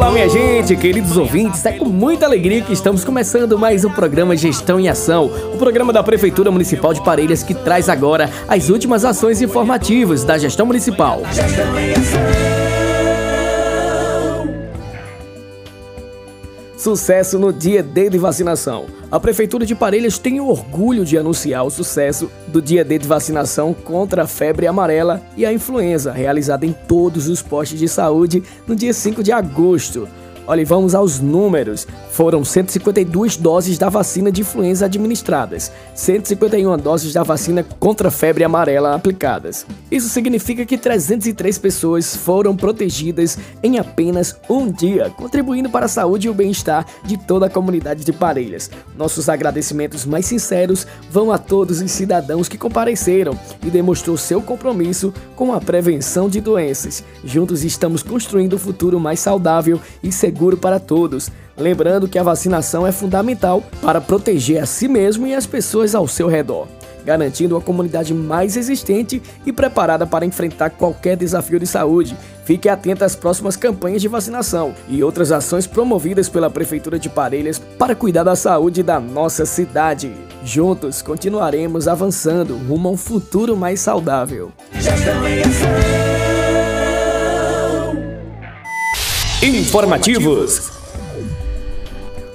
Olá, minha gente, queridos ouvintes, é com muita alegria que estamos começando mais um programa Gestão em Ação, o programa da Prefeitura Municipal de Parelhas que traz agora as últimas ações informativas da gestão municipal. Gestão em Ação. Sucesso no dia D de vacinação. A Prefeitura de Parelhas tem orgulho de anunciar o sucesso do dia D de vacinação contra a febre amarela e a influenza, realizada em todos os postos de saúde no dia 5 de agosto. Olha, vamos aos números. Foram 152 doses da vacina de influenza administradas, 151 doses da vacina contra a febre amarela aplicadas. Isso significa que 303 pessoas foram protegidas em apenas um dia, contribuindo para a saúde e o bem-estar de toda a comunidade de Parelhas. Nossos agradecimentos mais sinceros vão a todos os cidadãos que compareceram e demonstrou seu compromisso com a prevenção de doenças. Juntos estamos construindo um futuro mais saudável e seguro para todos. Lembrando que a vacinação é fundamental para proteger a si mesmo e as pessoas ao seu redor, garantindo uma comunidade mais resistente e preparada para enfrentar qualquer desafio de saúde. Fique atento às próximas campanhas de vacinação e outras ações promovidas pela Prefeitura de Parelhas para cuidar da saúde da nossa cidade. Juntos continuaremos avançando rumo a um futuro mais saudável. Informativos.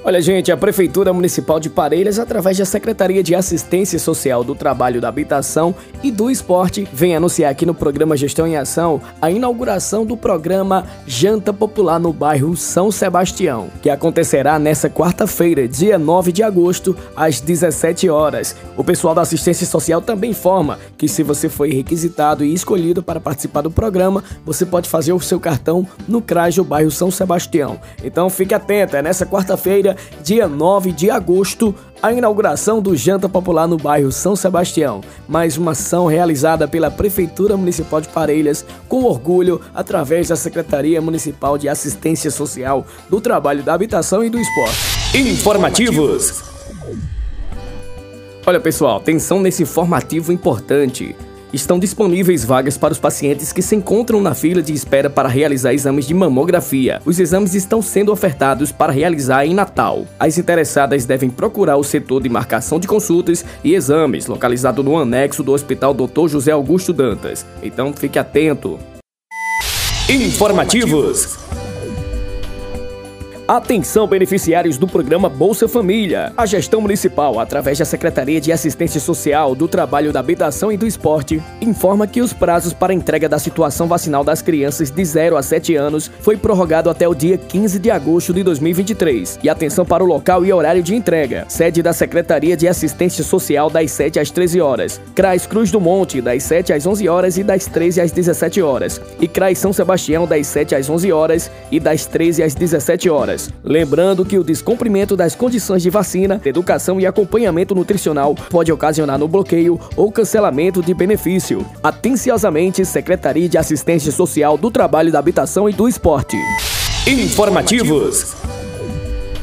Olha, gente, a Prefeitura Municipal de Parelhas, através da Secretaria de Assistência Social do Trabalho da Habitação e do Esporte, vem anunciar aqui no programa Gestão em Ação a inauguração do programa Janta Popular no bairro São Sebastião, que acontecerá nesta quarta-feira, dia 9 de agosto, às 17 horas. O pessoal da Assistência Social também informa que se você foi requisitado e escolhido para participar do programa, você pode fazer o seu cartão no CRAS do bairro São Sebastião. Então fique atento, é nessa quarta-feira, dia 9 de agosto, a inauguração do Janta Popular no bairro São Sebastião, mais uma ação realizada pela Prefeitura Municipal de Parelhas com orgulho através da Secretaria Municipal de Assistência Social, do Trabalho da Habitação e do Esporte. Informativos. Olha pessoal, atenção nesse informativo importante. Estão disponíveis vagas para os pacientes que se encontram na fila de espera para realizar exames de mamografia. Os exames estão sendo ofertados para realizar em Natal. As interessadas devem procurar o setor de marcação de consultas e exames, localizado no anexo do Hospital Dr. José Augusto Dantas. Então fique atento. Informativos. Atenção beneficiários do programa Bolsa Família. A gestão municipal, através da Secretaria de Assistência Social, do Trabalho da Habitação e do Esporte, informa que os prazos para entrega da situação vacinal das crianças de 0 a 7 anos foi prorrogado até o dia 15 de agosto de 2023. E atenção para o local e horário de entrega. Sede da Secretaria de Assistência Social das 7 às 13 horas. CRAS Cruz do Monte das 7 às 11 horas e das 13 às 17 horas. E CRAS São Sebastião das 7 às 11 horas e das 13 às 17 horas. Lembrando que o descumprimento das condições de vacina, educação e acompanhamento nutricional pode ocasionar no bloqueio ou cancelamento de benefício. Atenciosamente, Secretaria de Assistência Social do Trabalho da Habitação e do Esporte. Informativos.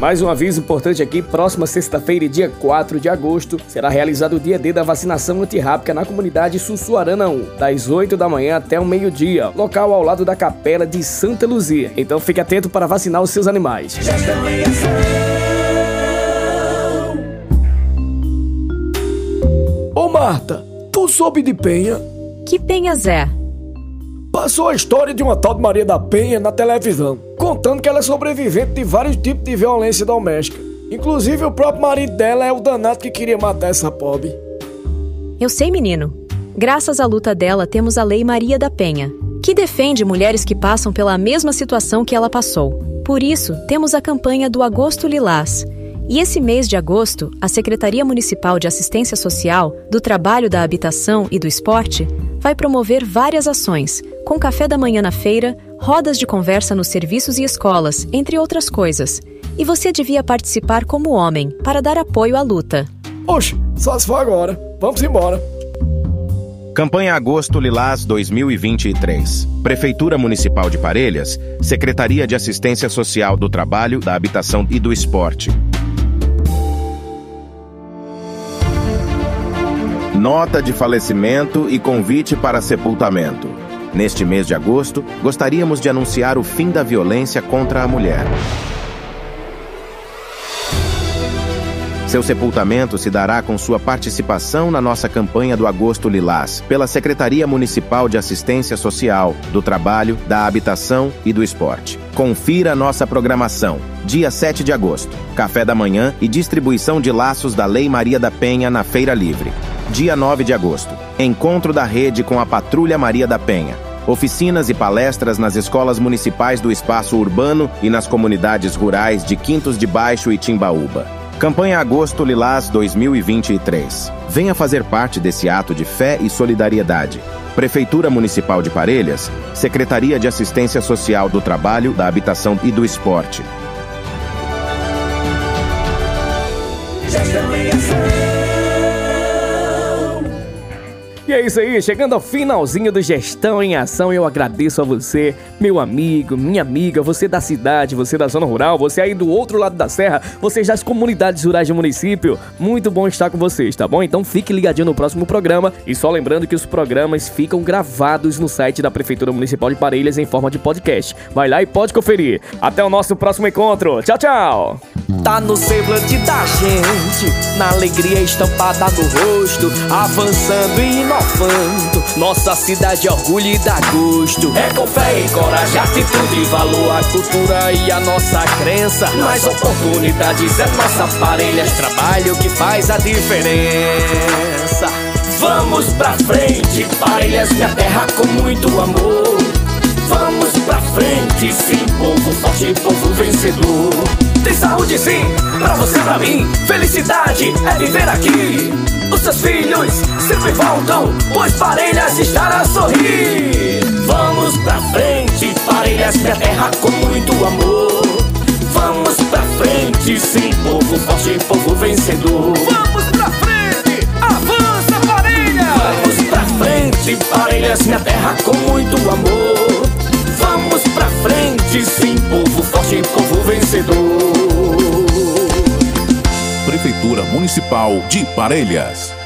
Mais um aviso importante aqui: próxima sexta-feira, dia 4 de agosto, será realizado o dia D da vacinação antirrábica na comunidade Sussuarana 1, das 8 da manhã até o meio-dia, local ao lado da Capela de Santa Luzia. Então fique atento para vacinar os seus animais. Gestão em Ação. Ô Marta, tu soube de Penha? Que penhas é? Passou a história de uma tal de Maria da Penha na televisão, contando que ela é sobrevivente de vários tipos de violência doméstica. Inclusive o próprio marido dela é o danado que queria matar essa pobre. Eu sei, menino. Graças à luta dela, temos a Lei Maria da Penha, que defende mulheres que passam pela mesma situação que ela passou. Por isso, temos a campanha do Agosto Lilás. E esse mês de agosto, a Secretaria Municipal de Assistência Social, do Trabalho, da Habitação e do Esporte vai promover várias ações, com café da manhã na feira, rodas de conversa nos serviços e escolas, entre outras coisas. E você devia participar como homem, para dar apoio à luta. Oxe, só se for agora. Vamos embora. Campanha Agosto Lilás 2023. Prefeitura Municipal de Parelhas, Secretaria de Assistência Social do Trabalho, da Habitação e do Esporte. Nota de falecimento e convite para sepultamento. Neste mês de agosto, gostaríamos de anunciar o fim da violência contra a mulher. Seu sepultamento se dará com sua participação na nossa campanha do Agosto Lilás, pela Secretaria Municipal de Assistência Social, do Trabalho, da Habitação e do Esporte. Confira nossa programação. Dia 7 de agosto, café da manhã e distribuição de laços da Lei Maria da Penha na Feira Livre. Dia 9 de agosto, encontro da rede com a Patrulha Maria da Penha. Oficinas e palestras nas escolas municipais do espaço urbano e nas comunidades rurais de Quintos de Baixo e Timbaúba. Campanha Agosto Lilás 2023. Venha fazer parte desse ato de fé e solidariedade. Prefeitura Municipal de Parelhas, Secretaria de Assistência Social do Trabalho, da Habitação e do Esporte. E é isso aí, chegando ao finalzinho do Gestão em Ação, eu agradeço a você, meu amigo, minha amiga, você da cidade, você da zona rural, você aí do outro lado da serra, vocês das comunidades rurais do município. Muito bom estar com vocês, tá bom? Então fique ligadinho no próximo programa e só lembrando que os programas ficam gravados no site da Prefeitura Municipal de Parelhas em forma de podcast. Vai lá e pode conferir. Até o nosso próximo encontro. Tchau, tchau. Tá no semblante da gente, na alegria estampada no rosto, avançando e inovando. Nossa cidade é orgulho e dá gosto. É com fé e coragem, atitude, valor, a cultura e a nossa crença. Mais oportunidades é nossa parelha, trabalho que faz a diferença. Vamos pra frente, parelhas, minha terra com muito amor. Vamos pra frente, sim, povo forte, povo vencedor. Tem saúde sim, pra você, pra mim. Felicidade é viver aqui. Os seus filhos sempre voltam, pois Parelhas estará a sorrir. Vamos pra frente, Parelhas, minha terra com muito amor. Vamos pra frente, sim, povo forte, povo vencedor. Vamos pra frente, avança Parelhas! Vamos pra frente, Parelhas, minha terra com muito amor. Frente, sim, povo forte, povo vencedor. Prefeitura Municipal de Parelhas.